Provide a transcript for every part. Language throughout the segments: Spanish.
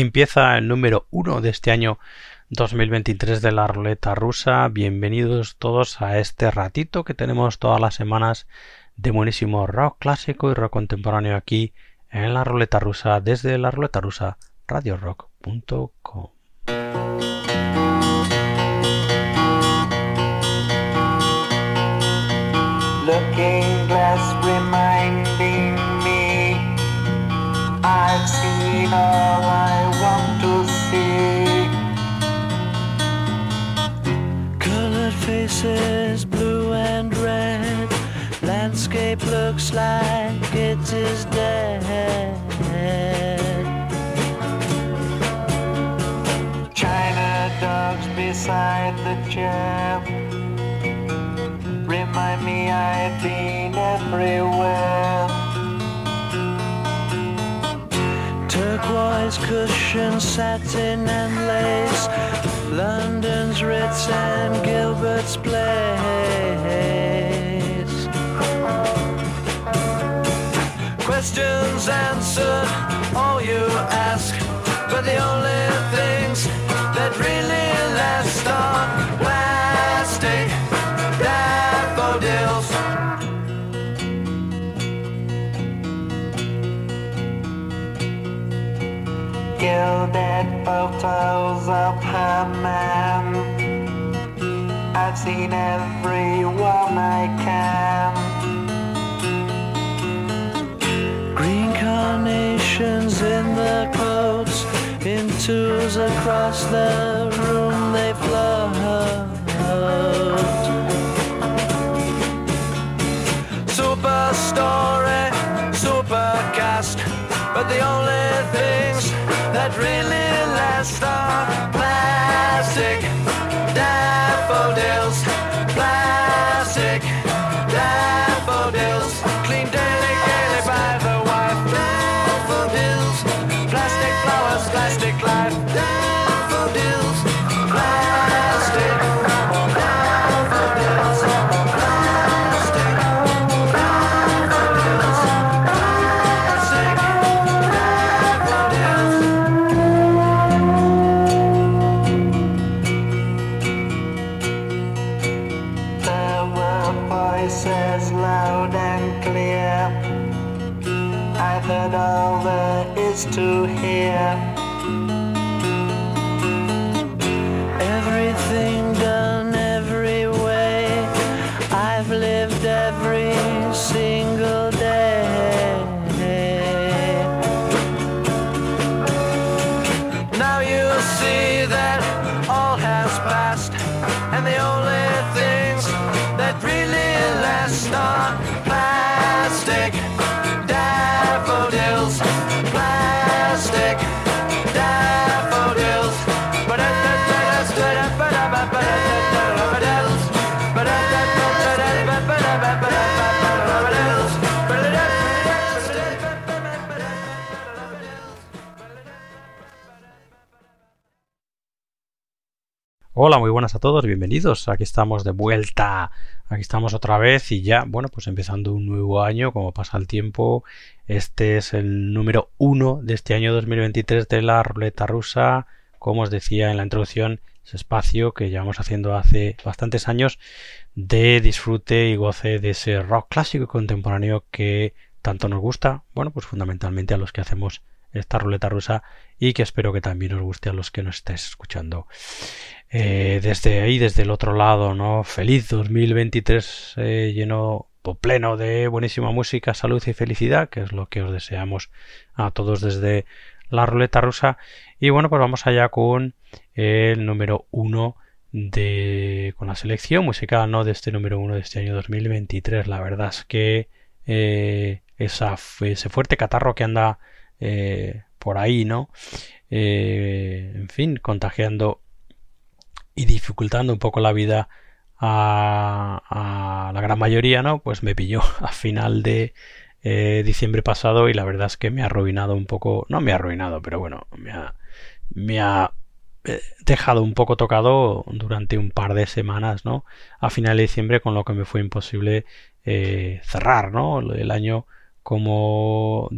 Empieza el número uno de este año 2023 de la ruleta rusa. Bienvenidos todos a este ratito que tenemos todas las semanas de buenísimo rock clásico y rock contemporáneo aquí en la ruleta rusa desde la ruleta rusa radiorock.com. Looks like it is dead. China dogs beside the chair remind me I've been everywhere. Turquoise cushion, satin and lace. London's Ritz and Gilbert's Place. Questions answered, all you ask. But the only things that really last are plastic daffodils. Gilded photos of her man. I've seen every one I can. Green carnations in the coats, in twos across the room they float. Super story, super cast, but the only things that really last are Hola, muy buenas a todos, bienvenidos. Aquí estamos de vuelta. Aquí estamos otra vez y ya, bueno, pues empezando un nuevo año, como pasa el tiempo. Este es el número uno de este año 2023 de la ruleta rusa. Como os decía en la introducción, ese espacio que llevamos haciendo hace bastantes años de disfrute y goce de ese rock clásico y contemporáneo que tanto nos gusta. Bueno, pues fundamentalmente a los que hacemos esta ruleta rusa y que espero que también os guste a los que nos estáis escuchando. Eh, desde ahí, desde el otro lado, ¿no? Feliz 2023 eh, lleno o pleno de buenísima música, salud y felicidad, que es lo que os deseamos a todos desde la ruleta rusa. Y bueno, pues vamos allá con el número uno de con la selección musical, no de este número uno de este año 2023. La verdad es que eh, esa, ese fuerte catarro que anda por ahí, ¿no? En fin, contagiando y dificultando un poco la vida a, la gran mayoría, ¿no? Pues me pilló a final de eh, diciembre pasado y la verdad es que me ha arruinado un poco, no me ha arruinado, pero bueno, me ha, me ha eh, dejado un poco tocado durante un par de semanas, ¿no? A final de diciembre, con lo que me fue imposible eh, cerrar, ¿no? El año como,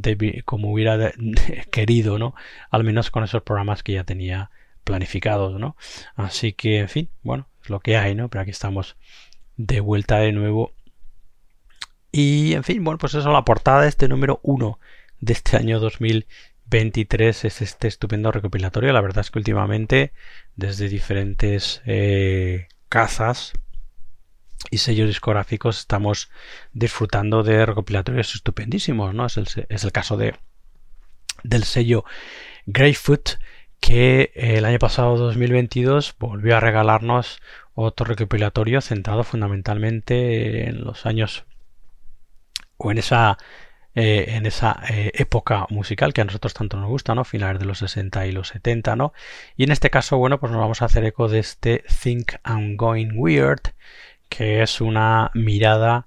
como hubiera querido, ¿no? Al menos con esos programas que ya tenía planificados, ¿no? Así que, en fin, bueno, es lo que hay, ¿no? Pero aquí estamos de vuelta de nuevo. Y, en fin, bueno, pues eso, la portada de este número 1 de este año 2023 es este estupendo recopilatorio. La verdad es que últimamente, desde diferentes eh, casas y sellos discográficos, estamos disfrutando de recopilatorios estupendísimos, ¿no? Es el, es el caso de del sello Greyfoot que el año pasado 2022 volvió a regalarnos otro recopilatorio centrado fundamentalmente en los años o en esa eh, en esa eh, época musical que a nosotros tanto nos gusta, ¿no? Finales de los 60 y los 70, ¿no? Y en este caso, bueno, pues nos vamos a hacer eco de este Think I'm Going Weird, que es una mirada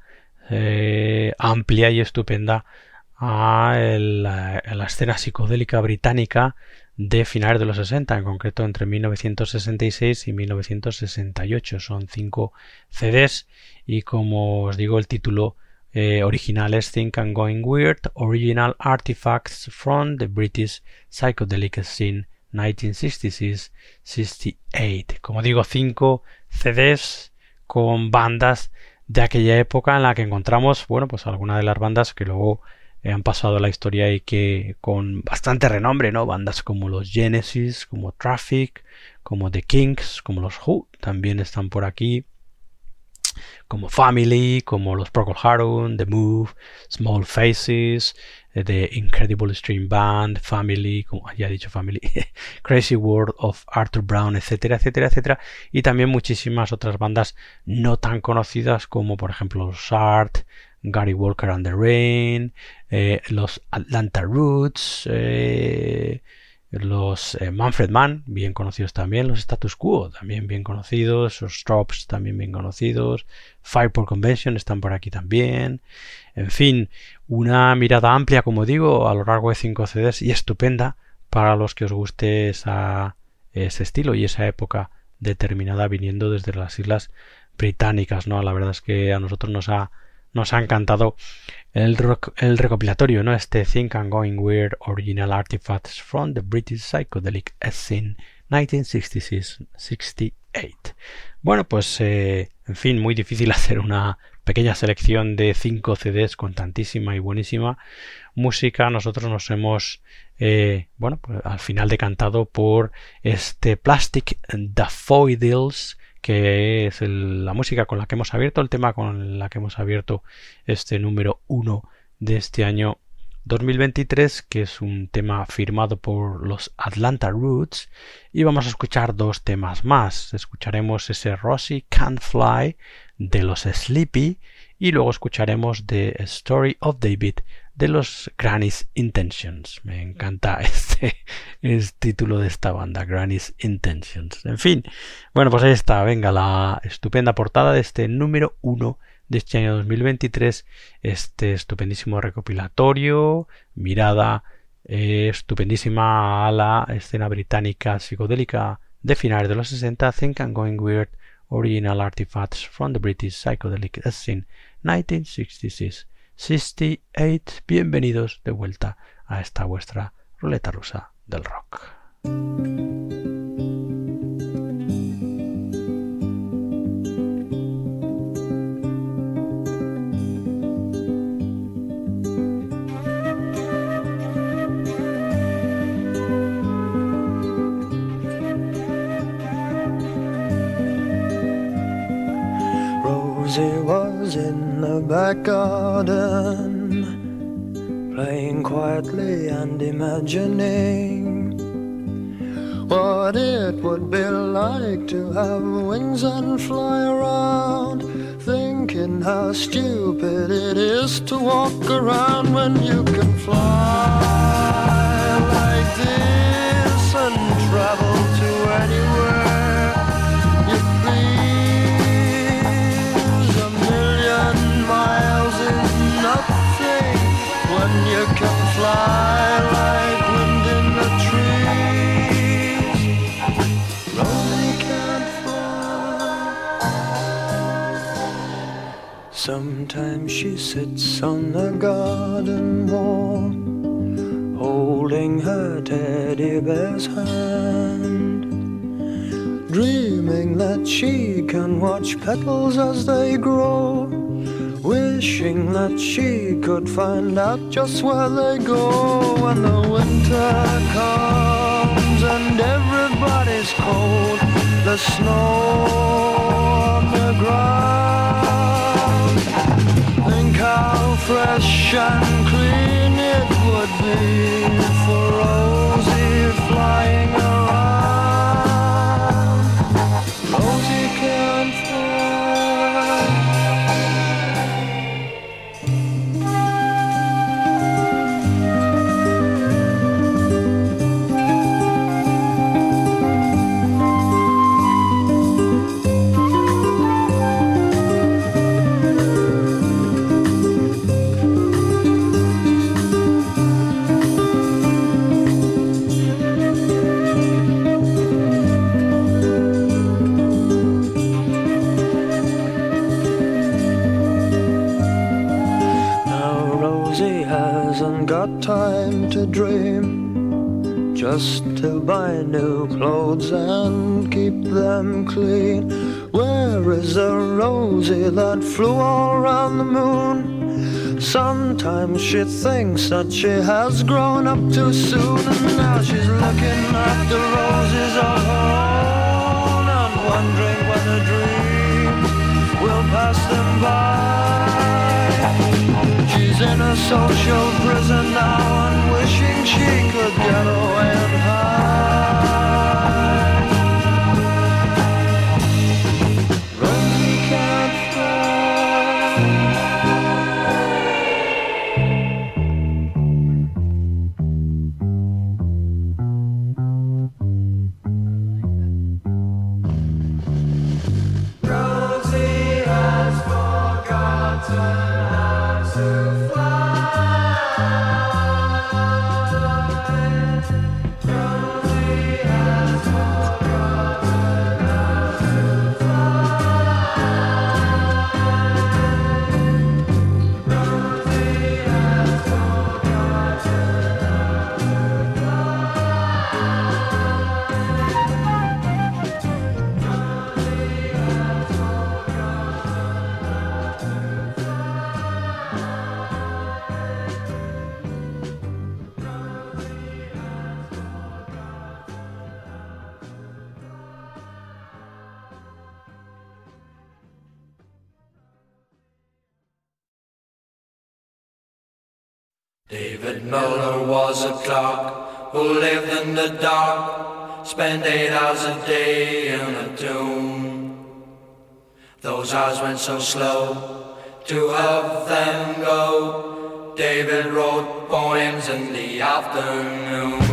eh, amplia y estupenda a la escena psicodélica británica de finales de los 60, en concreto entre 1966 y 1968. Son cinco CDs y como os digo el título eh, original es Think I'm Going Weird, Original Artifacts from the British Psychedelic Scene 1966-68. Como digo, cinco CDs con bandas de aquella época en la que encontramos, bueno, pues algunas de las bandas que luego han pasado a la historia y que con bastante renombre, ¿no? Bandas como los Genesis, como Traffic, como The Kinks, como los Who, también están por aquí, como Family, como los Procol Harum, The Move, Small Faces, eh, The Incredible String Band, Family, como ya he dicho Family, Crazy World of Arthur Brown, etcétera, etcétera, etcétera, y también muchísimas otras bandas no tan conocidas como por ejemplo los Art, Gary Walker and the Rain, eh, los Atlanta Roots, eh, los eh, Manfred Mann, bien conocidos también, los Status Quo, también bien conocidos, los Strops, también bien conocidos, Fireport Convention están por aquí también, en fin, una mirada amplia, como digo, a lo largo de 5 CDs y estupenda para los que os guste ese estilo y esa época determinada viniendo desde las islas británicas, ¿no? La verdad es que a nosotros nos ha nos ha encantado el, recopilatorio, ¿no? Este Think I'm Going Weird Original Artifacts from the British Psychedelic Scene 1966-68. Bueno, pues eh, en fin, muy difícil hacer una pequeña selección de 5 CDs con tantísima y buenísima música. Nosotros nos hemos, eh, bueno, pues al final decantado por este Plastic Daffodils que es la música con la que hemos abierto, el tema con la que hemos abierto este número 1 de este año 2023, que es un tema firmado por los Atlanta Roots. Y vamos a escuchar dos temas más. Escucharemos ese Rosie Can't Fly de los Sleepy y luego escucharemos The Story of David de los Granny's Intentions. Me encanta este, título de esta banda, Granny's Intentions. En fin, bueno, pues ahí está, venga, la estupenda portada de este número 1 de este año 2023, este estupendísimo recopilatorio, mirada eh, estupendísima a la escena británica psicodélica de finales de los 60, Think I'm Going Weird, Original Artifacts from the British Psychedelic Scene 1966. 68. Bienvenidos de vuelta a esta vuestra ruleta rusa del rock. Back garden, playing quietly and imagining what it would be like to have wings and fly around. Thinking how stupid it is to walk around when you can fly Sometimes she sits on the garden wall, holding her teddy bear's hand, dreaming that she can watch petals as they grow, wishing that she could find out just where they go when the winter comes and everybody's cold, the snow on the ground. Think how fresh and clean it would be and keep them clean. Where is the rosy that flew all around the moon? Sometimes she thinks that she has grown up too soon And now she's looking at the roses of her own And wondering when a dream will pass them by. She's in a social prison now and wishing she could get away David Miller was a clerk who lived in the dark, spent eight hours a day in a tomb. Those hours went so slow to have them go. David wrote poems in the afternoon.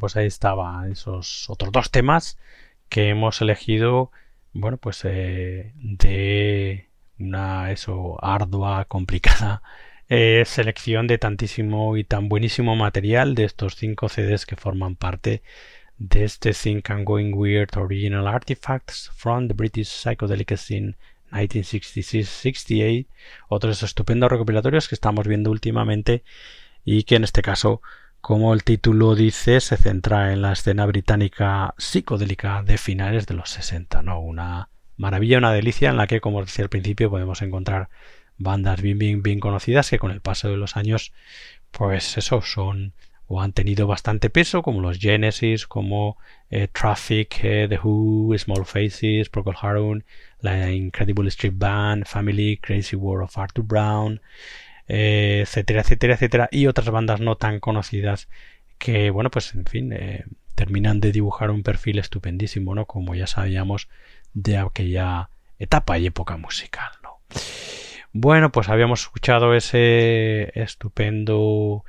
Pues ahí estaban esos otros dos temas que hemos elegido, bueno, pues eh, de una eso ardua, complicada eh, selección de tantísimo y tan buenísimo material de estos cinco CDs que forman parte de este Think and Going Weird Original Artifacts from the British Psychedelic Scene 1966-68, otros estupendos recopilatorios que estamos viendo últimamente y que en este caso como el título dice, se centra en la escena británica psicodélica de finales de los 60, ¿no? Una maravilla, una delicia en la que, como decía al principio, podemos encontrar bandas bien, bien, bien conocidas que con el paso de los años, pues eso, son o han tenido bastante peso, como los Genesis, como eh, Traffic, eh, The Who, Small Faces, Procol Harum, la Incredible Street Band, Family, Crazy World of Arthur Brown, eh, etcétera, etcétera, etcétera, y otras bandas no tan conocidas que, bueno, pues en fin, eh, terminan de dibujar un perfil estupendísimo, ¿no? Como ya sabíamos de aquella etapa y época musical, ¿no? Bueno, pues habíamos escuchado ese estupendo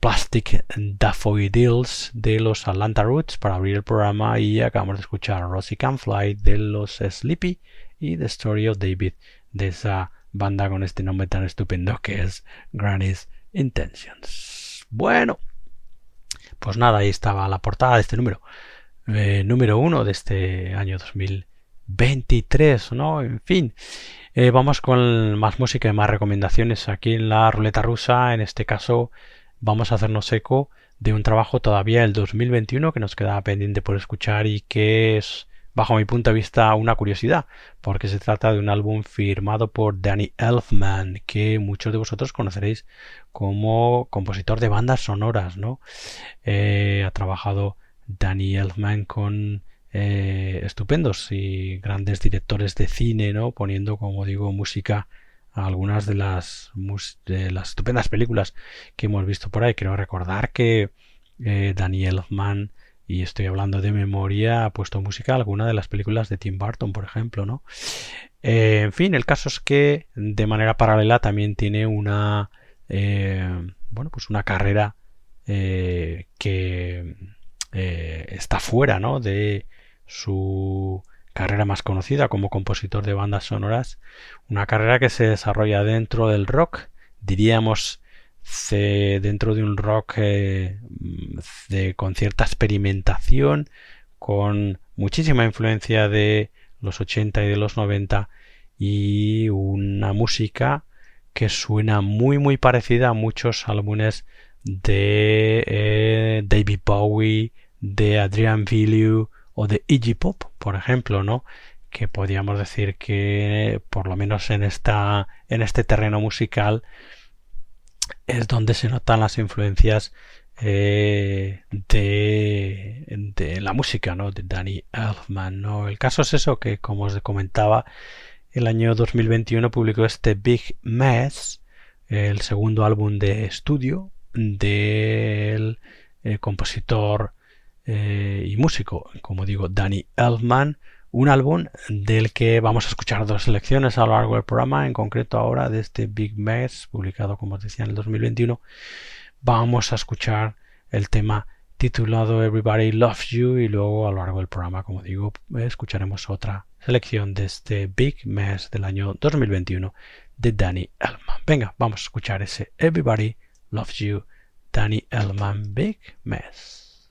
Plastic Daffodils de los Atlanta Roots para abrir el programa y acabamos de escuchar Rosie Can Fly de los Sleepy y The Story of David de esa banda con este nombre tan estupendo que es Granny's Intentions. Bueno, pues nada, ahí estaba la portada de este número. Eh, número uno de este año 2023, ¿no? En fin. Eh, vamos con más música y más recomendaciones aquí en la ruleta rusa. En este caso, vamos a hacernos eco de un trabajo todavía del 2021 que nos queda pendiente por escuchar y que es bajo mi punto de vista una curiosidad, porque se trata de un álbum firmado por Danny Elfman, que muchos de vosotros conoceréis como compositor de bandas sonoras, ¿no? Eh, ha trabajado Danny Elfman con eh, estupendos y grandes directores de cine, ¿no? Poniendo, como digo, música a algunas de las, de las estupendas películas que hemos visto por ahí. Quiero recordar que eh, Danny Elfman y estoy hablando de memoria, ha puesto música alguna de las películas de Tim Burton, por ejemplo, ¿no? Eh, en fin, el caso es que de manera paralela también tiene una, eh, bueno, pues una carrera eh, que está fuera, ¿no? De su carrera más conocida como compositor de bandas sonoras, una carrera que se desarrolla dentro del rock, diríamos dentro de un rock eh, de, con cierta experimentación, con muchísima influencia de los 80 y de los 90 y una música que suena muy muy parecida a muchos álbumes de eh, David Bowie, de Adrian Villieu o de Iggy Pop, por ejemplo, ¿no? Que podríamos decir que por lo menos en esta en este terreno musical es donde se notan las influencias eh, de, de, la música, ¿no? De Danny Elfman, ¿no? El caso es eso que, como os comentaba, el año 2021 publicó este Big Mess, el segundo álbum de estudio del eh, compositor eh, y músico, como digo, Danny Elfman, un álbum del que vamos a escuchar dos selecciones a lo largo del programa, en concreto ahora de este Big Mess, publicado como os decía en el 2021. Vamos a escuchar el tema titulado Everybody Loves You y luego a lo largo del programa, como digo, escucharemos otra selección de este Big Mess del año 2021 de Danny Elman. Venga, vamos a escuchar ese Everybody Loves You, Danny Elman Big Mess.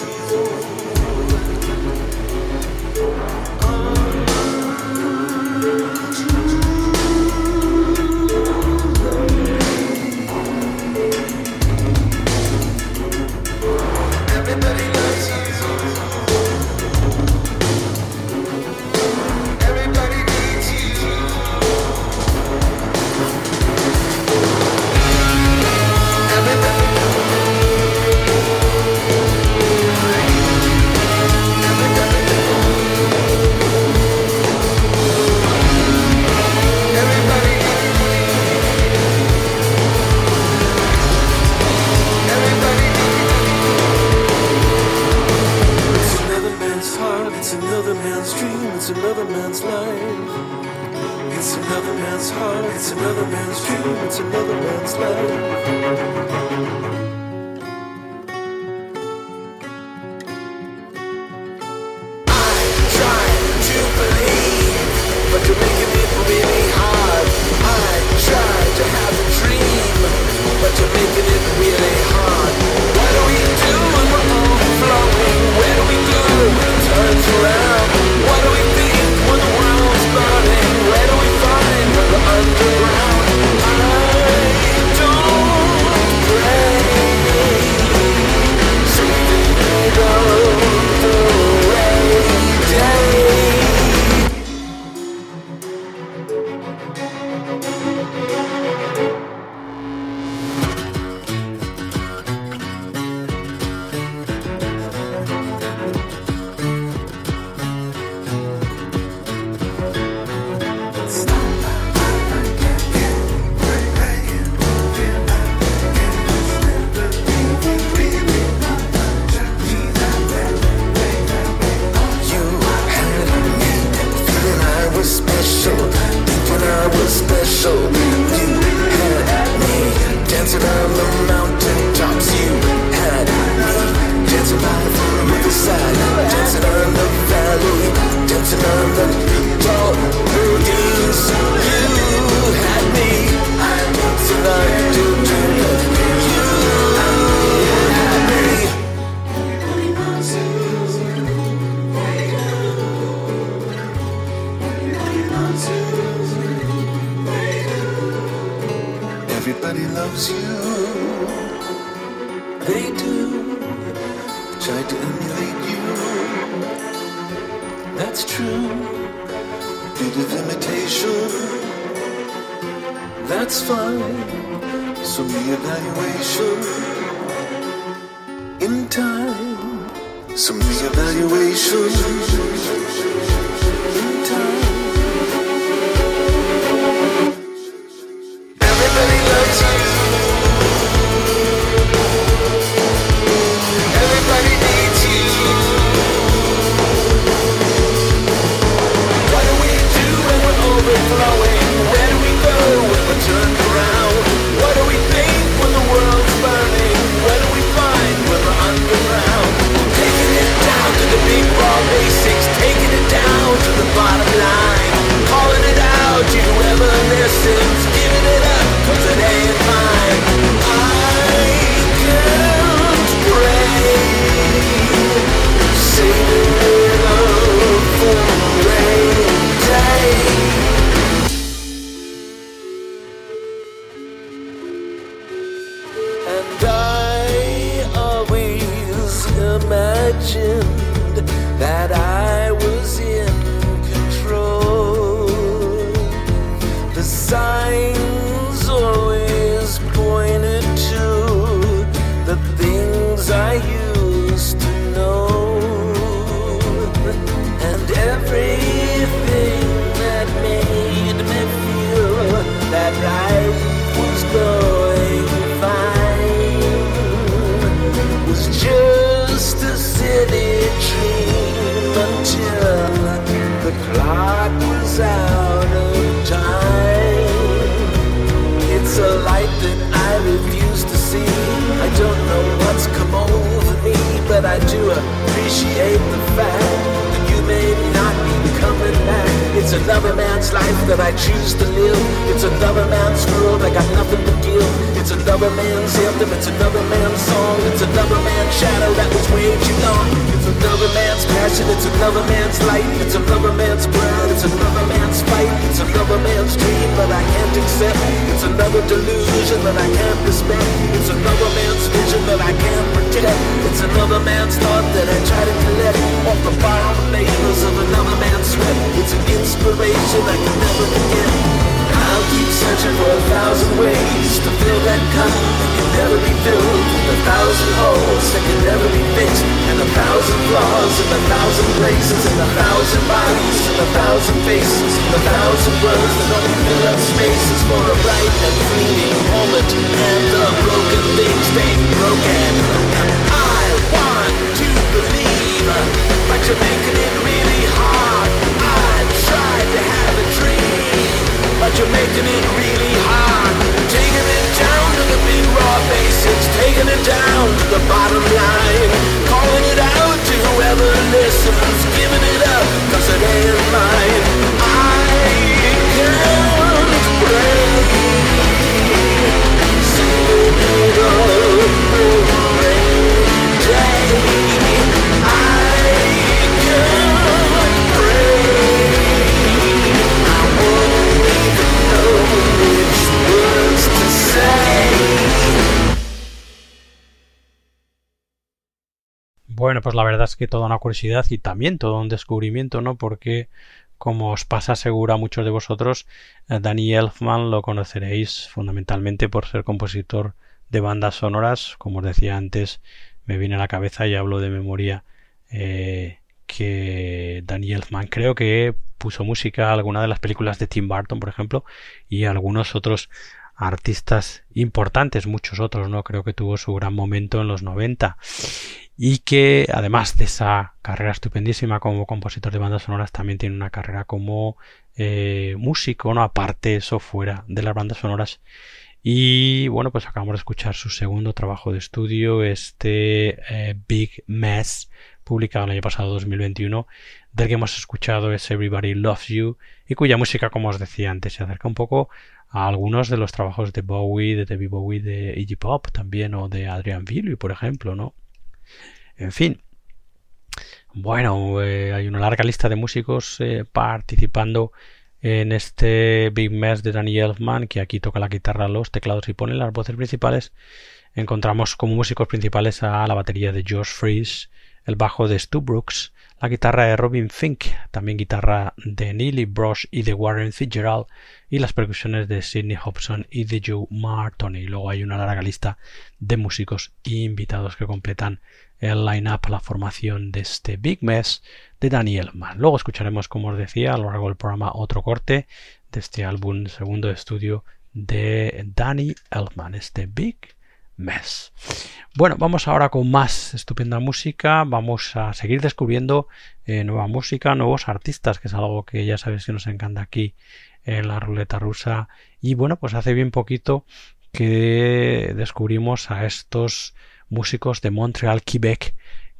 Try to emulate you. That's true. Bit of imitation. That's fine. Some reevaluation. In time. Some reevaluation. In time. Everybody loves you. listen life that I choose to live. It's another man's world. I got nothing to give. It's another man's anthem. It's another man's song. It's another man's shadow that was way too long. It's another man's passion. It's another man's light. It's another man's blood. It's another man's fight. It's another man's dream that I can't accept. It's another delusion that I can't respect. It's another man's vision that I can't protect. It's another man's thought that I try to collect off the borrowed labors of another man's sweat. It's an inspiration I never forget. I'll keep searching for a thousand ways to fill that cup that can never be filled. With a thousand holes that can never be fixed. And a thousand flaws in a thousand places. And a thousand bodies and a thousand faces. And a thousand words that fill up spaces for a bright and fleeting moment. And the broken things stay broken. I want to believe, but you're making it really hard. I tried to have a dream, but you're making it really hard. Taking it down to the raw basics, taking it down to the bottom line. Calling it out to whoever listens, giving it up, it ain't mine. I can't it day. Bueno, pues la verdad es que toda una curiosidad y también todo un descubrimiento, ¿no? Porque, como os pasa seguro a muchos de vosotros, eh, Danny Elfman lo conoceréis fundamentalmente por ser compositor de bandas sonoras. Como os decía antes, me viene a la cabeza y hablo de memoria eh, que Danny Elfman creo que puso música a alguna de las películas de Tim Burton, por ejemplo, y a algunos otros artistas importantes, muchos otros, ¿no? Creo que tuvo su gran momento en los 90 y que además de esa carrera estupendísima como compositor de bandas sonoras también tiene una carrera como eh, músico, ¿no? Aparte eso fuera de las bandas sonoras. Y bueno, pues acabamos de escuchar su segundo trabajo de estudio, este eh, Big Mess, publicado el año pasado 2021, del que hemos escuchado es Everybody Loves You y cuya música, como os decía antes, se acerca un poco a algunos de los trabajos de Bowie, de David Bowie, de Iggy Pop también o de Adrian Villey, por ejemplo, ¿no? En fin. Bueno, eh, hay una larga lista de músicos eh, participando en este Big Mess de Danny Elfman, que aquí toca la guitarra, los teclados y pone las voces principales. Encontramos como músicos principales a la batería de Josh Freeze, el bajo de Stu Brooks, la guitarra de Robin Fink, también guitarra de Neely Brosh y de Warren Fitzgerald, y las percusiones de Sidney Hobson y de Joe Martin. Y luego hay una larga lista de músicos invitados que completan el line-up, la formación de este Big Mess de Danny Elfman. Luego escucharemos, como os decía, a lo largo del programa otro corte de este álbum segundo estudio de Danny Elfman, este Big Mess. Bueno, vamos ahora con más estupenda música. Vamos a seguir descubriendo eh, nueva música, nuevos artistas, que es algo que ya sabéis que nos encanta aquí en la ruleta rusa. Y bueno, pues hace bien poquito que descubrimos a estos músicos de Montreal, Quebec,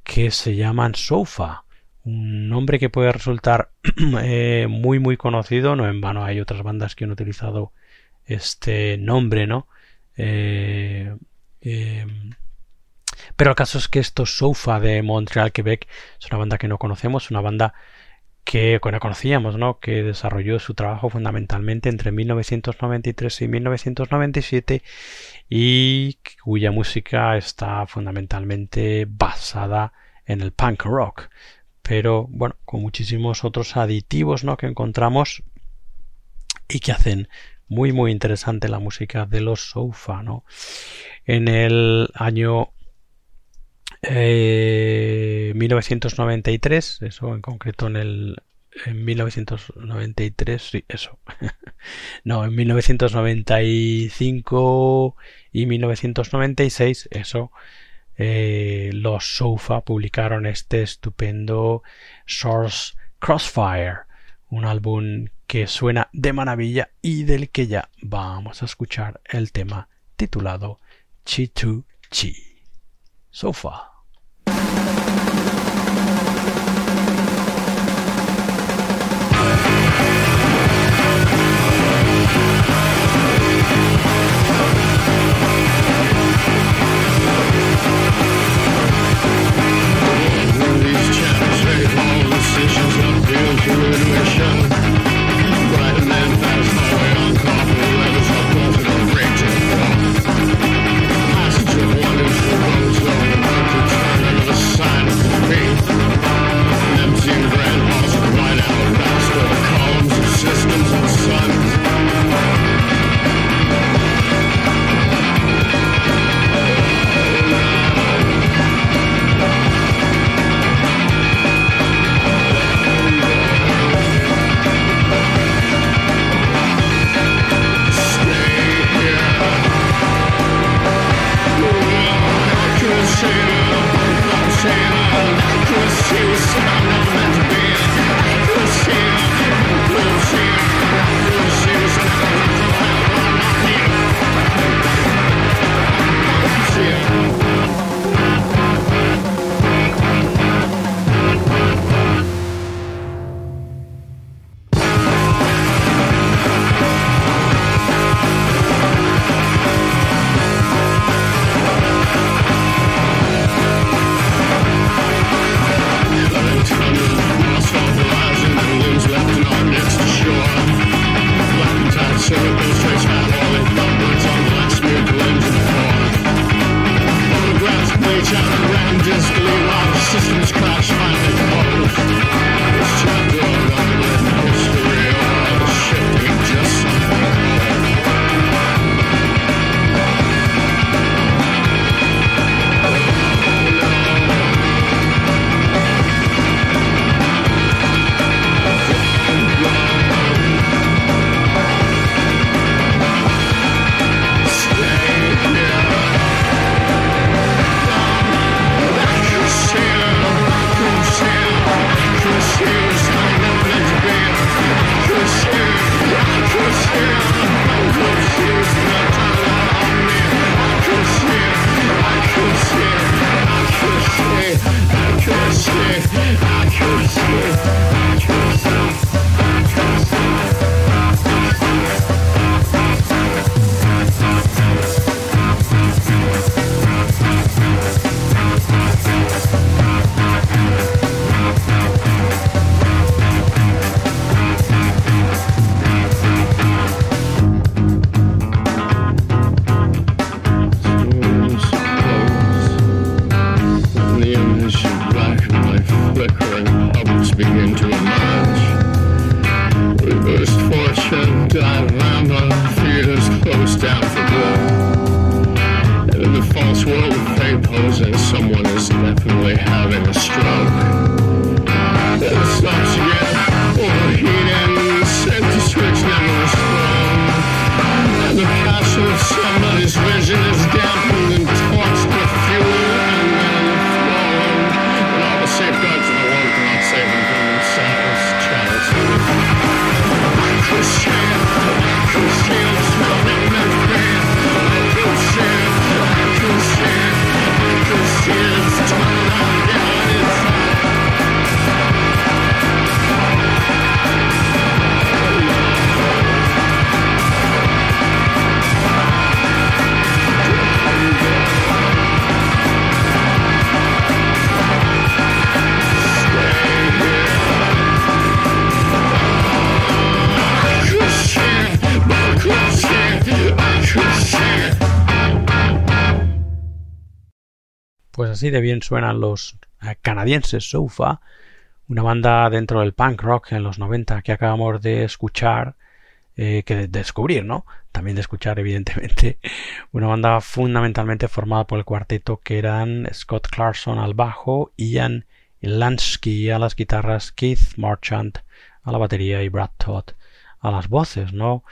que se llaman Sofa. Un nombre que puede resultar eh, muy muy conocido, no en vano hay otras bandas que han utilizado este nombre, ¿no? Eh, eh, pero el caso es que estos Sofa de Montreal, Quebec, es una banda que no conocemos, una banda que no conocíamos, ¿no? que desarrolló su trabajo fundamentalmente entre 1993 y 1997 y cuya música está fundamentalmente basada en el punk rock, pero bueno, con muchísimos otros aditivos ¿no? que encontramos y que hacen muy muy interesante la música de los Sofa, ¿no? En el año eh, 1993, eso en concreto en el en 1993, sí, eso. no, en 1995 y 1996, eso. Eh, los Sofa publicaron este estupendo Source Crossfire, un álbum que suena de maravilla y del que ya vamos a escuchar el tema titulado Chi Tu Chi. Sofa. She's de bien suenan los eh, canadienses Sofa, una banda dentro del punk rock en los 90 que acabamos de escuchar, eh, que de descubrir, ¿no? También de escuchar, evidentemente, una banda fundamentalmente formada por el cuarteto que eran Scott Clarkson al bajo, Ian Lansky a las guitarras, Keith Marchant a la batería y Brad Todd a las voces, ¿no?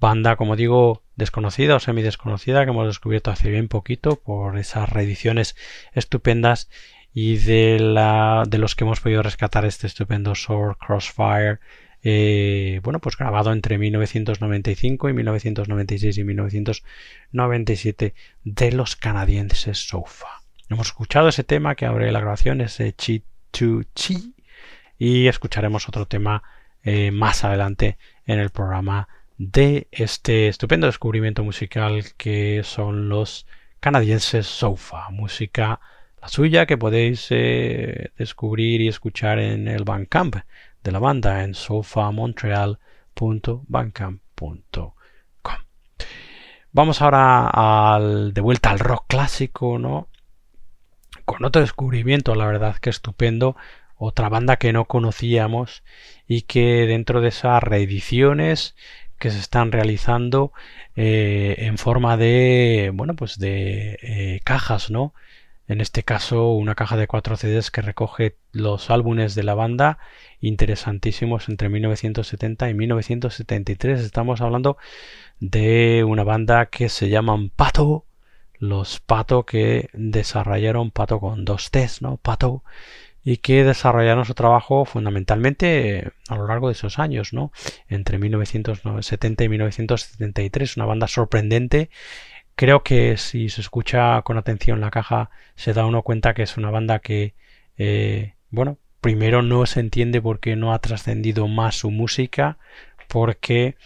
Banda, como digo, desconocida o semi desconocida que hemos descubierto hace bien poquito por esas reediciones estupendas y de, la, de los que hemos podido rescatar este estupendo Sword Crossfire eh, bueno pues grabado entre 1995 y 1996 y 1997 de los canadienses Sofa hemos escuchado ese tema que abre la grabación ese Chi to Chi y escucharemos otro tema eh, más adelante en el programa de este estupendo descubrimiento musical que son los canadienses Sofa música la suya que podéis eh, descubrir y escuchar en el Bandcamp de la banda en sofamontreal.bandcamp.com. Vamos ahora al, de vuelta al rock clásico, ¿no? Con otro descubrimiento, la verdad que estupendo, otra banda que no conocíamos y que dentro de esas reediciones que se están realizando eh, en forma de bueno pues de eh, cajas no en este caso una caja de cuatro CDs que recoge los álbumes de la banda interesantísimos entre 1970 y 1973 estamos hablando de una banda que se llaman Pato los Pato que desarrollaron Pato con dos T's no Pato y que desarrollaron su trabajo fundamentalmente a lo largo de esos años, ¿no? Entre 1970 y 1973, una banda sorprendente creo que si se escucha con atención la caja se da uno cuenta que es una banda que eh, bueno primero no se entiende por qué no ha trascendido más su música porque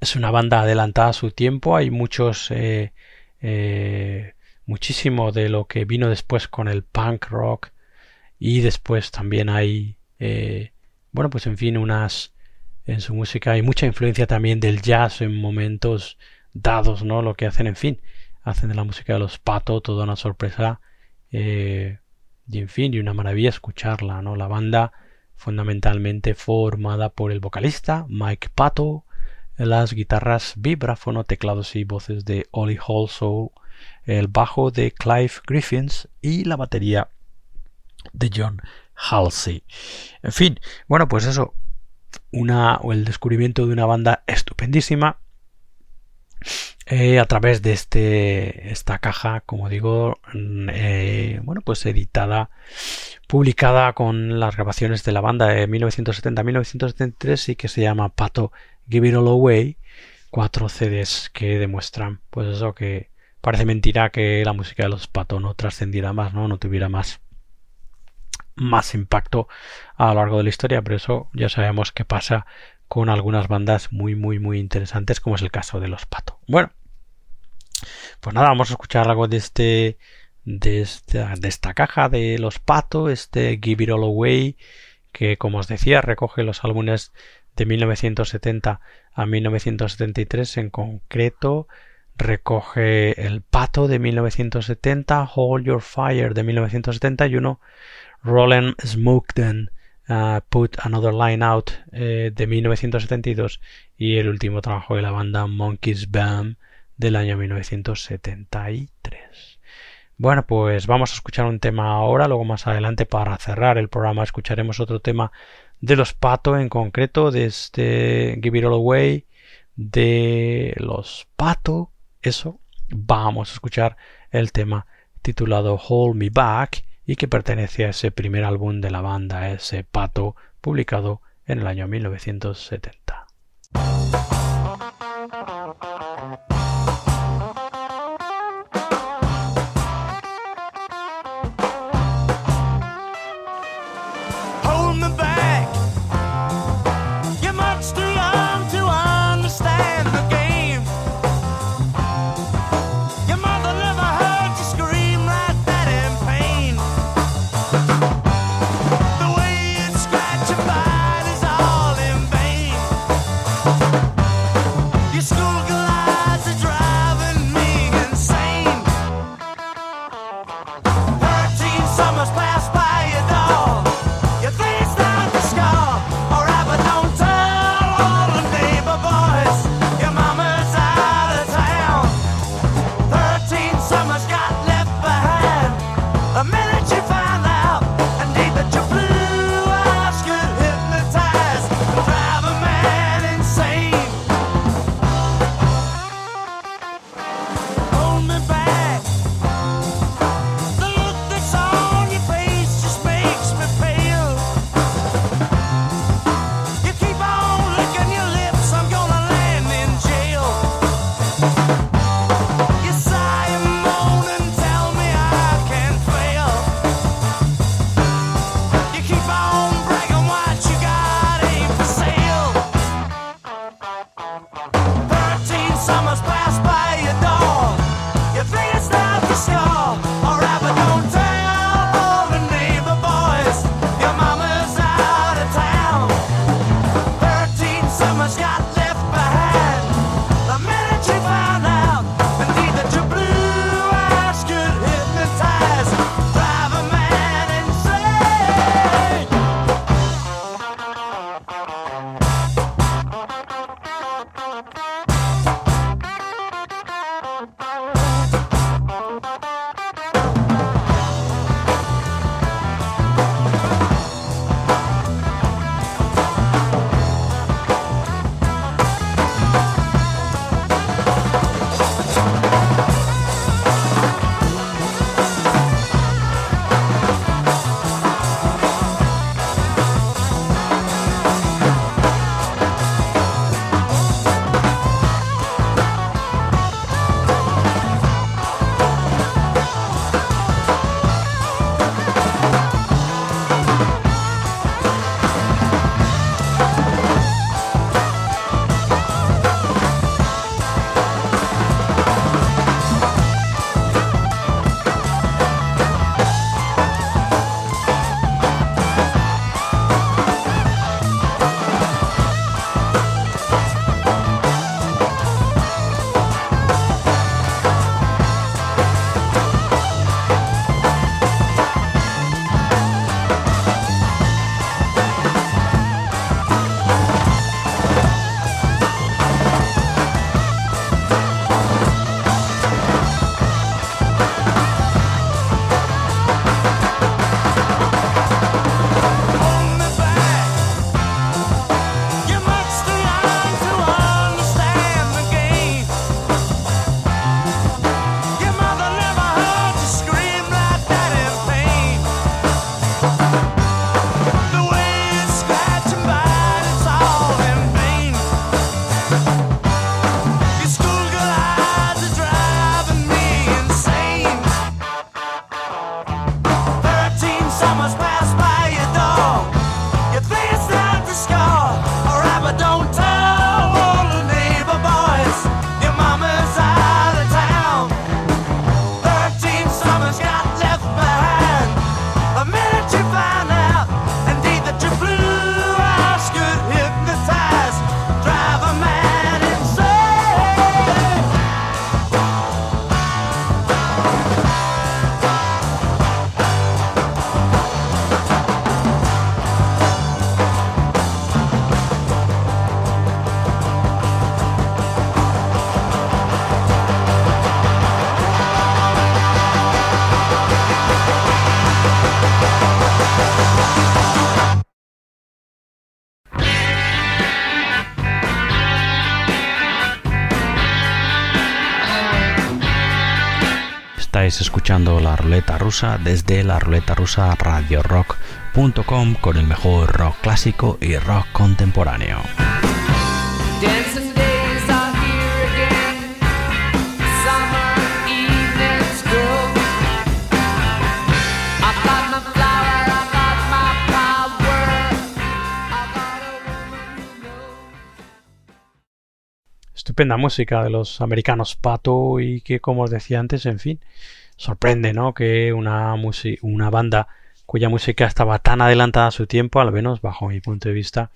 es una banda adelantada a su tiempo hay muchos eh, eh, muchísimo de lo que vino después con el punk rock y después también hay bueno pues en fin unas en su música hay mucha influencia también del jazz en momentos dados, ¿no? Lo que hacen, en fin, hacen de la música de los Pato toda una sorpresa eh, y, en fin, y una maravilla escucharla, ¿no? La banda fundamentalmente formada por el vocalista Mike Pato, las guitarras, vibráfono, teclados y voces de Ollie Holso, el bajo de Clive Griffins y la batería de John Halsey. En fin, bueno, pues eso, una o el descubrimiento de una banda estupendísima eh, a través de este esta caja como digo mm, eh, bueno pues editada publicada con las grabaciones de la banda de 1970-1973 y que se llama Pato Give It All Away cuatro CDs que demuestran pues eso que parece mentira que la música de los Pato no trascendiera más no no tuviera más más impacto a lo largo de la historia pero eso ya sabemos que pasa con algunas bandas muy, muy, muy interesantes, como es el caso de los Pato. Bueno, pues nada, vamos a escuchar algo de este, de esta, de esta caja de los Pato, este Give It All Away, que como os decía, recoge los álbumes de 1970 a 1973 en concreto recoge el pato de 1970 Hold Your Fire de 1971 Roland Smokeden Put Another Line Out eh, de 1972 y el último trabajo de la banda Monkeys Bam del año 1973. Bueno, pues vamos a escuchar un tema ahora, luego más adelante para cerrar el programa escucharemos otro tema de los Pato en concreto, de este Give It All Away, de los Pato, eso, vamos a escuchar el tema titulado Hold Me Back y que pertenece a ese primer álbum de la banda, ese Pato, publicado en el año 1970. Escuchando la ruleta rusa desde la ruleta rusa radio rock.com con el mejor rock clásico y rock contemporáneo. Estupenda música de los americanos Pato y que como os decía antes, en fin, sorprende, ¿no? Que una, una banda cuya música estaba tan adelantada a su tiempo, al menos bajo mi punto de vista,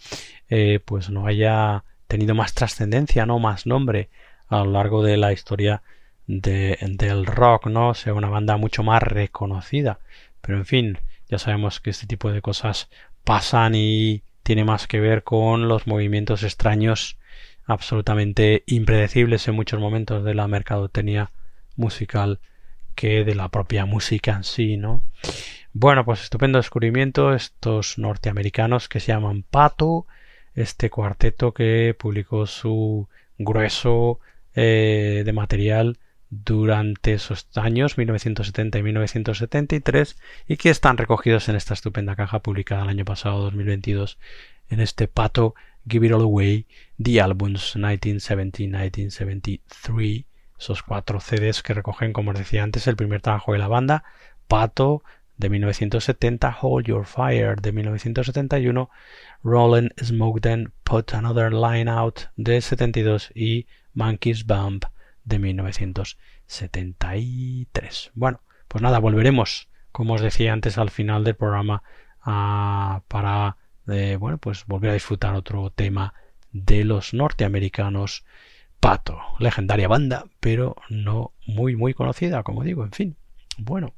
eh, pues no haya tenido más trascendencia, no más nombre a lo largo de la historia de- del rock, ¿no? Sea una banda mucho más reconocida. Pero en fin, ya sabemos que este tipo de cosas pasan y tiene más que ver con los movimientos extraños absolutamente impredecibles en muchos momentos de la mercadotecnia musical que de la propia música en sí, ¿no? Bueno, pues estupendo descubrimiento estos norteamericanos que se llaman Pato, este cuarteto que publicó su grueso eh, de material durante esos años 1970 y 1973 y que están recogidos en esta estupenda caja publicada el año pasado 2022 en este Pato Give It All Away The Albums 1970-1973 esos cuatro CDs que recogen como os decía antes el primer trabajo de la banda Pato de 1970 Hold Your Fire de 1971 Rollin' Smoke Then Put Another Line Out de 72 y Monkey's Bump de 1973 bueno pues nada volveremos como os decía antes al final del programa a- para eh, bueno pues volver a disfrutar otro tema de los norteamericanos Pato, legendaria banda, pero no muy muy conocida, como digo, en fin. Bueno,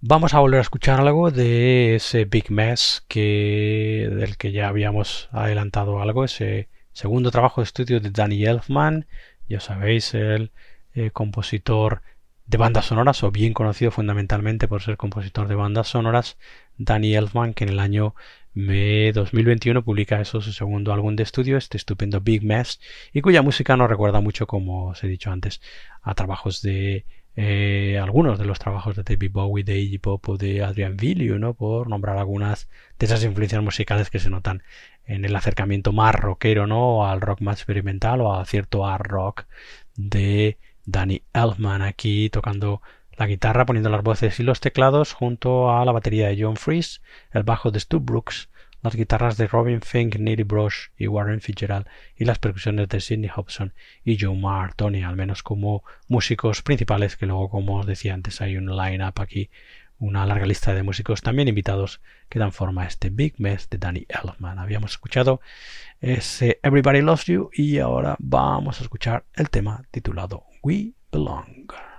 vamos a volver a escuchar algo de ese Big Mess que del que ya habíamos adelantado algo, ese segundo trabajo de estudio de Danny Elfman, ya sabéis, el eh, compositor de bandas sonoras o bien conocido fundamentalmente por ser compositor de bandas sonoras, Danny Elfman, que en el año me 2021 publica eso su segundo álbum de estudio, este estupendo Big Mess, y cuya música nos recuerda mucho, como os he dicho antes, a trabajos de eh, algunos de los trabajos de David Bowie, de Iggy Pop o de Adrian Villieu, ¿no? por nombrar algunas de esas influencias musicales que se notan en el acercamiento más rockero, ¿no? al rock más experimental o a cierto hard rock de Danny Elfman aquí tocando la guitarra, poniendo las voces y los teclados junto a la batería de John Freeze, el bajo de Stu Brooks, las guitarras de Robin Fink, Neely Brosh y Warren Fitzgerald y las percusiones de Sidney Hobson y Joe Martoni, al menos como músicos principales, que luego, como os decía antes, hay un line-up aquí, una larga lista de músicos también invitados que dan forma a este Big Mess de Danny Elfman. Habíamos escuchado ese Everybody Loves You y ahora vamos a escuchar el tema titulado We Belong.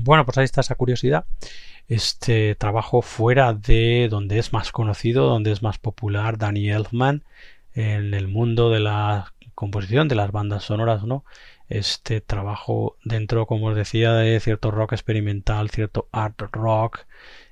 Bueno, pues ahí está esa curiosidad. Este trabajo fuera de donde es más conocido, donde es más popular, Danny Elfman, en el mundo de la composición de las bandas sonoras, ¿no? Este trabajo dentro, como os decía, de cierto rock experimental, cierto art rock.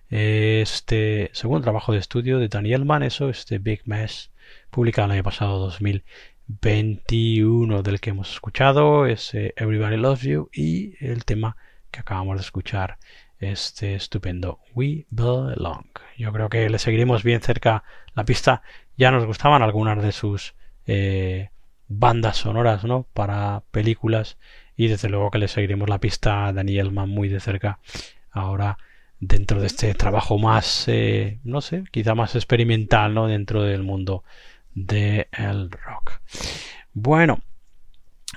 Este segundo trabajo de estudio de Danny Elfman, eso, este Big Mess, publicado el año pasado 2021, del que hemos escuchado, es Everybody Loves You y el tema que acabamos de escuchar, este estupendo We Belong. Yo creo que le seguiremos bien cerca la pista. Ya nos gustaban algunas de sus eh, bandas sonoras, ¿no? Para películas y desde luego que le seguiremos la pista a Daniel Mann muy de cerca. Ahora dentro de este trabajo más, eh, no sé, quizá más experimental, ¿no? Dentro del mundo del rock. Bueno,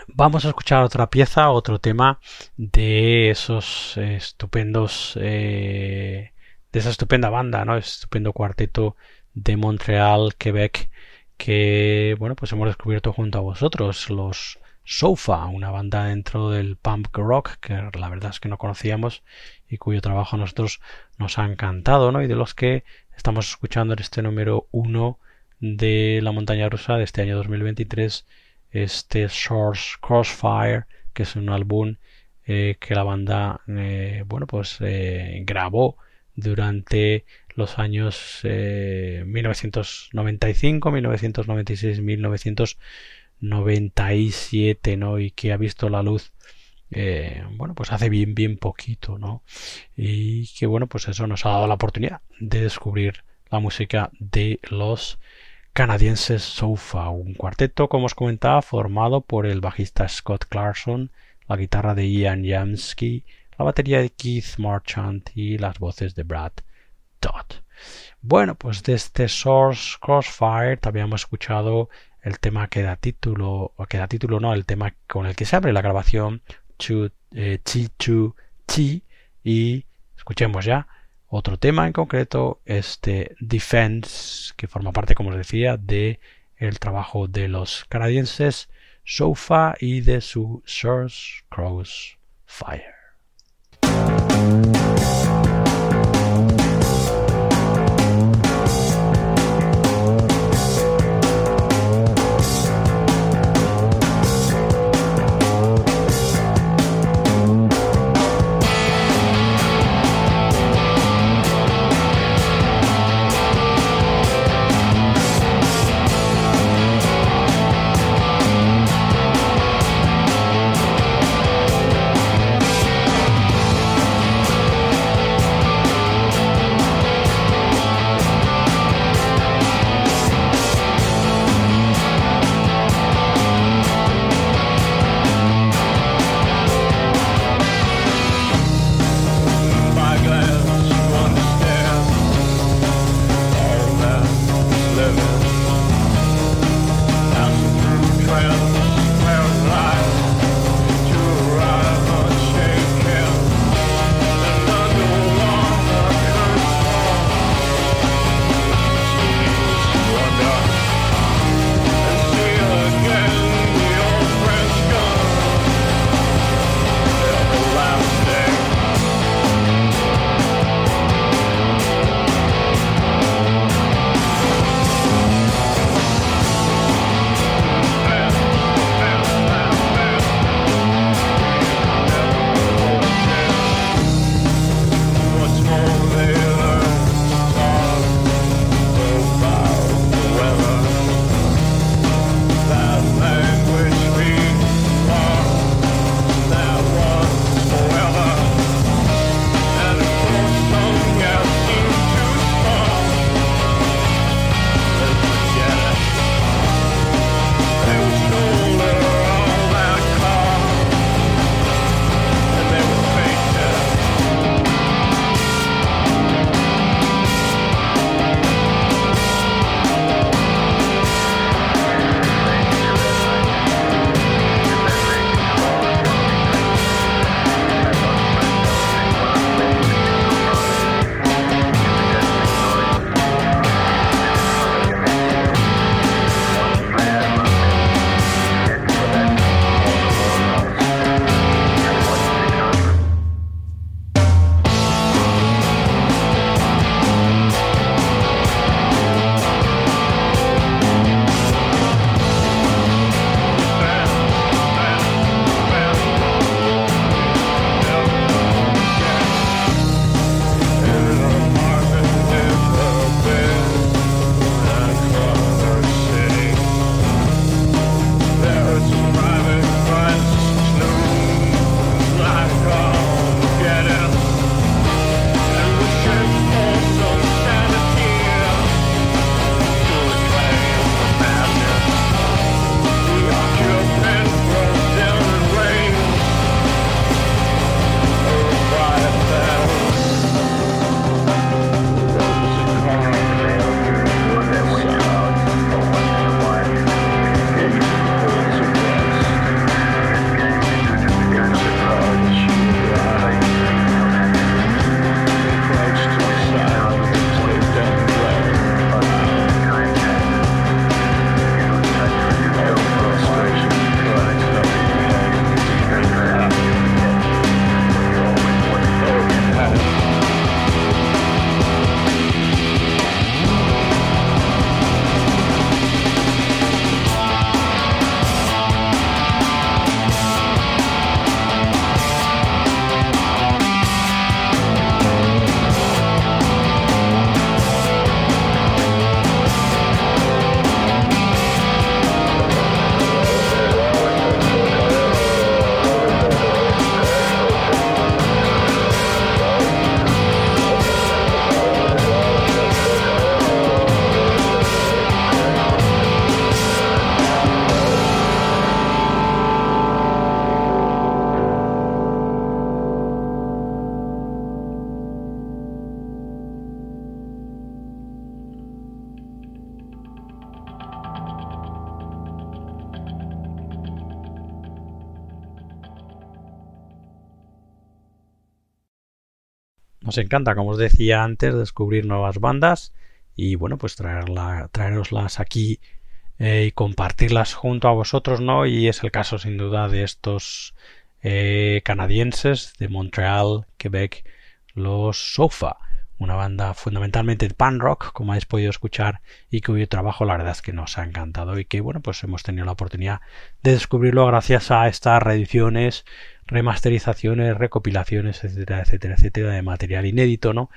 Vamos a escuchar otra pieza, otro tema de esos estupendos, eh, de esa estupenda banda, ¿no? Estupendo cuarteto de Montreal, Quebec, que, bueno, pues hemos descubierto junto a vosotros, los Sofa, una banda dentro del punk rock que la verdad es que no conocíamos y cuyo trabajo a nosotros nos ha encantado, ¿no? Y de los que estamos escuchando en este número uno de la montaña rusa de este año 2023 este Source Crossfire, que es un álbum eh, que la banda, eh, bueno, pues eh, grabó durante los años 1995, 1996, 1997, ¿no? Y que ha visto la luz, bueno, pues hace bien, bien poquito, ¿no? Y que, bueno, pues eso nos ha dado la oportunidad de descubrir la música de los canadienses Sofa, un cuarteto, como os comentaba, formado por el bajista Scott Clarkson, la guitarra de Ian Jamsky, la batería de Keith Marchant y las voces de Brad Todd. Bueno, pues de este Source Crossfire también hemos escuchado el tema que da título, o que da título no, el tema con el que se abre la grabación eh, Chi Chi y escuchemos ya otro tema en concreto, este Defense, que forma parte, como os decía, de el trabajo de los canadienses Sofa y de su Source Crossfire. Thank Nos encanta, como os decía antes, descubrir nuevas bandas y bueno, pues traerla, traeroslas aquí eh, y compartirlas junto a vosotros, ¿no? Y es el caso sin duda de estos eh, canadienses de Montreal, Quebec, los Sofa, una banda fundamentalmente de pan rock, como habéis podido escuchar, y cuyo trabajo la verdad es que nos ha encantado y que bueno, pues hemos tenido la oportunidad de descubrirlo gracias a estas reediciones, remasterizaciones, recopilaciones, etcétera, etcétera, etcétera, de material inédito, ¿no?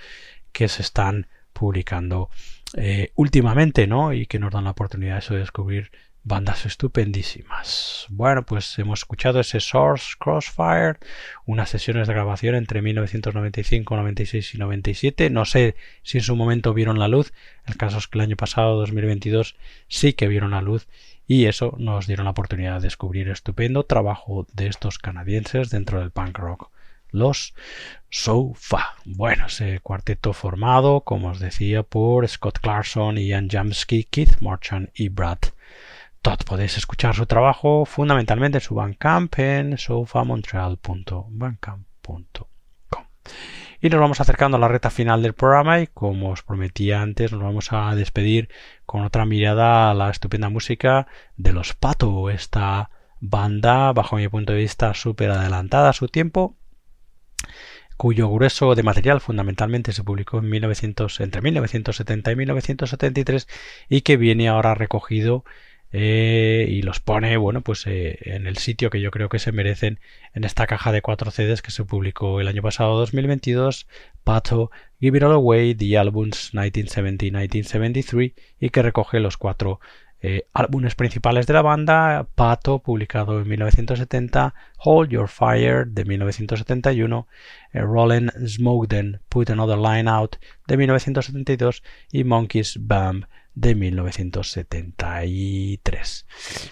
Que se están publicando eh, últimamente, ¿no? Y que nos dan la oportunidad eso de descubrir bandas estupendísimas. Bueno, pues hemos escuchado ese Source Crossfire, unas sesiones de grabación entre 1995, 96 y 97. No sé si en su momento vieron la luz. El caso es que el año pasado, 2022, sí que vieron la luz y eso nos dieron la oportunidad de descubrir estupendo trabajo de estos canadienses dentro del punk rock. Los Sofa. Bueno, ese cuarteto formado, como os decía, por Scott Clarkson, Ian Jamsky, Keith Marchand y Brad Todd. Podéis escuchar su trabajo fundamentalmente en su Bandcamp en sofamontreal.bandcamp.com. Y nos vamos acercando a la reta final del programa y como os prometía antes nos vamos a despedir con otra mirada a la estupenda música de los Pato, esta banda bajo mi punto de vista súper adelantada a su tiempo cuyo grueso de material fundamentalmente se publicó en 1900, entre 1970 y 1973 y que viene ahora recogido eh, y los pone bueno pues eh, en el sitio que yo creo que se merecen en esta caja de cuatro CDs que se publicó el año pasado 2022 Pato Give It All Away The Albums 1970-1973 y que recoge los cuatro eh, álbumes principales de la banda. Pato publicado en 1970 Hold Your Fire de 1971 eh, Smokeden Put Another Line Out de 1972 y Monkeys Bam de 1973.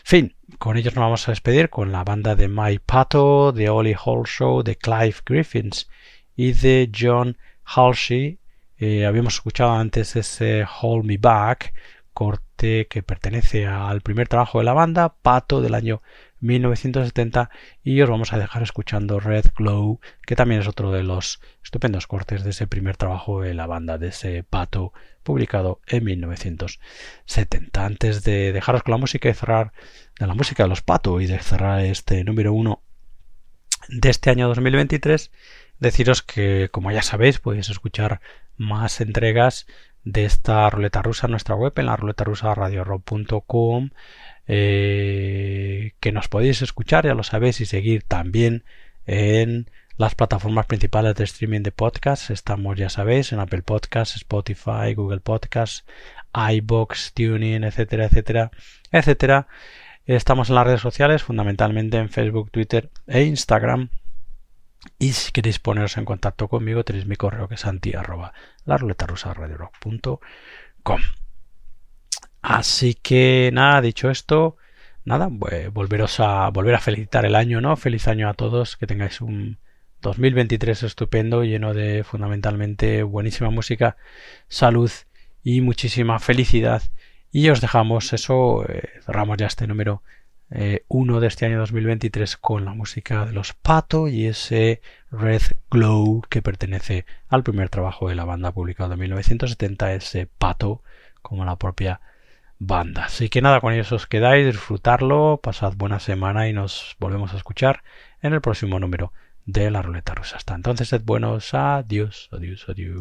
Fin, con ellos nos vamos a despedir con la banda de Mike Pato, de Ollie Hall Show, de Clive Griffins y de John Halsey. Eh, habíamos escuchado antes ese Hold Me Back, corte que pertenece al primer trabajo de la banda, Pato del año 1970 y os vamos a dejar escuchando Red Glow, que también es otro de los estupendos cortes de ese primer trabajo de la banda, de ese Pato publicado en 1970. Antes de dejaros con la música y cerrar de la música de los Pato y de cerrar este número uno de este año 2023, deciros que como ya sabéis podéis escuchar más entregas de esta ruleta rusa en nuestra web en la ruleta rusa eh, que nos podéis escuchar, ya lo sabéis, y seguir también en las plataformas principales de streaming de podcast. Estamos, ya sabéis, en Apple Podcasts, Spotify, Google Podcasts, iBox, Tuning, etcétera, etcétera, etcétera. Estamos en las redes sociales, fundamentalmente en Facebook, Twitter e Instagram. Y si queréis poneros en contacto conmigo, tenéis mi correo que es anti arroba. Así que nada, dicho esto, nada, volveros a volver a felicitar el año, ¿no? Feliz año a todos, que tengáis un 2023 estupendo, lleno de fundamentalmente buenísima música, salud y muchísima felicidad. Y os dejamos eso, eh, cerramos ya este número 1 eh, de este año 2023 con la música de los Pato y ese Red Glow que pertenece al primer trabajo de la banda publicado en 1970, ese Pato como la propia banda. Así que nada, con ellos os quedáis, disfrutarlo, pasad buena semana y nos volvemos a escuchar en el próximo número de la ruleta rusa. Hasta entonces, sed buenos, adiós, adiós, adiós.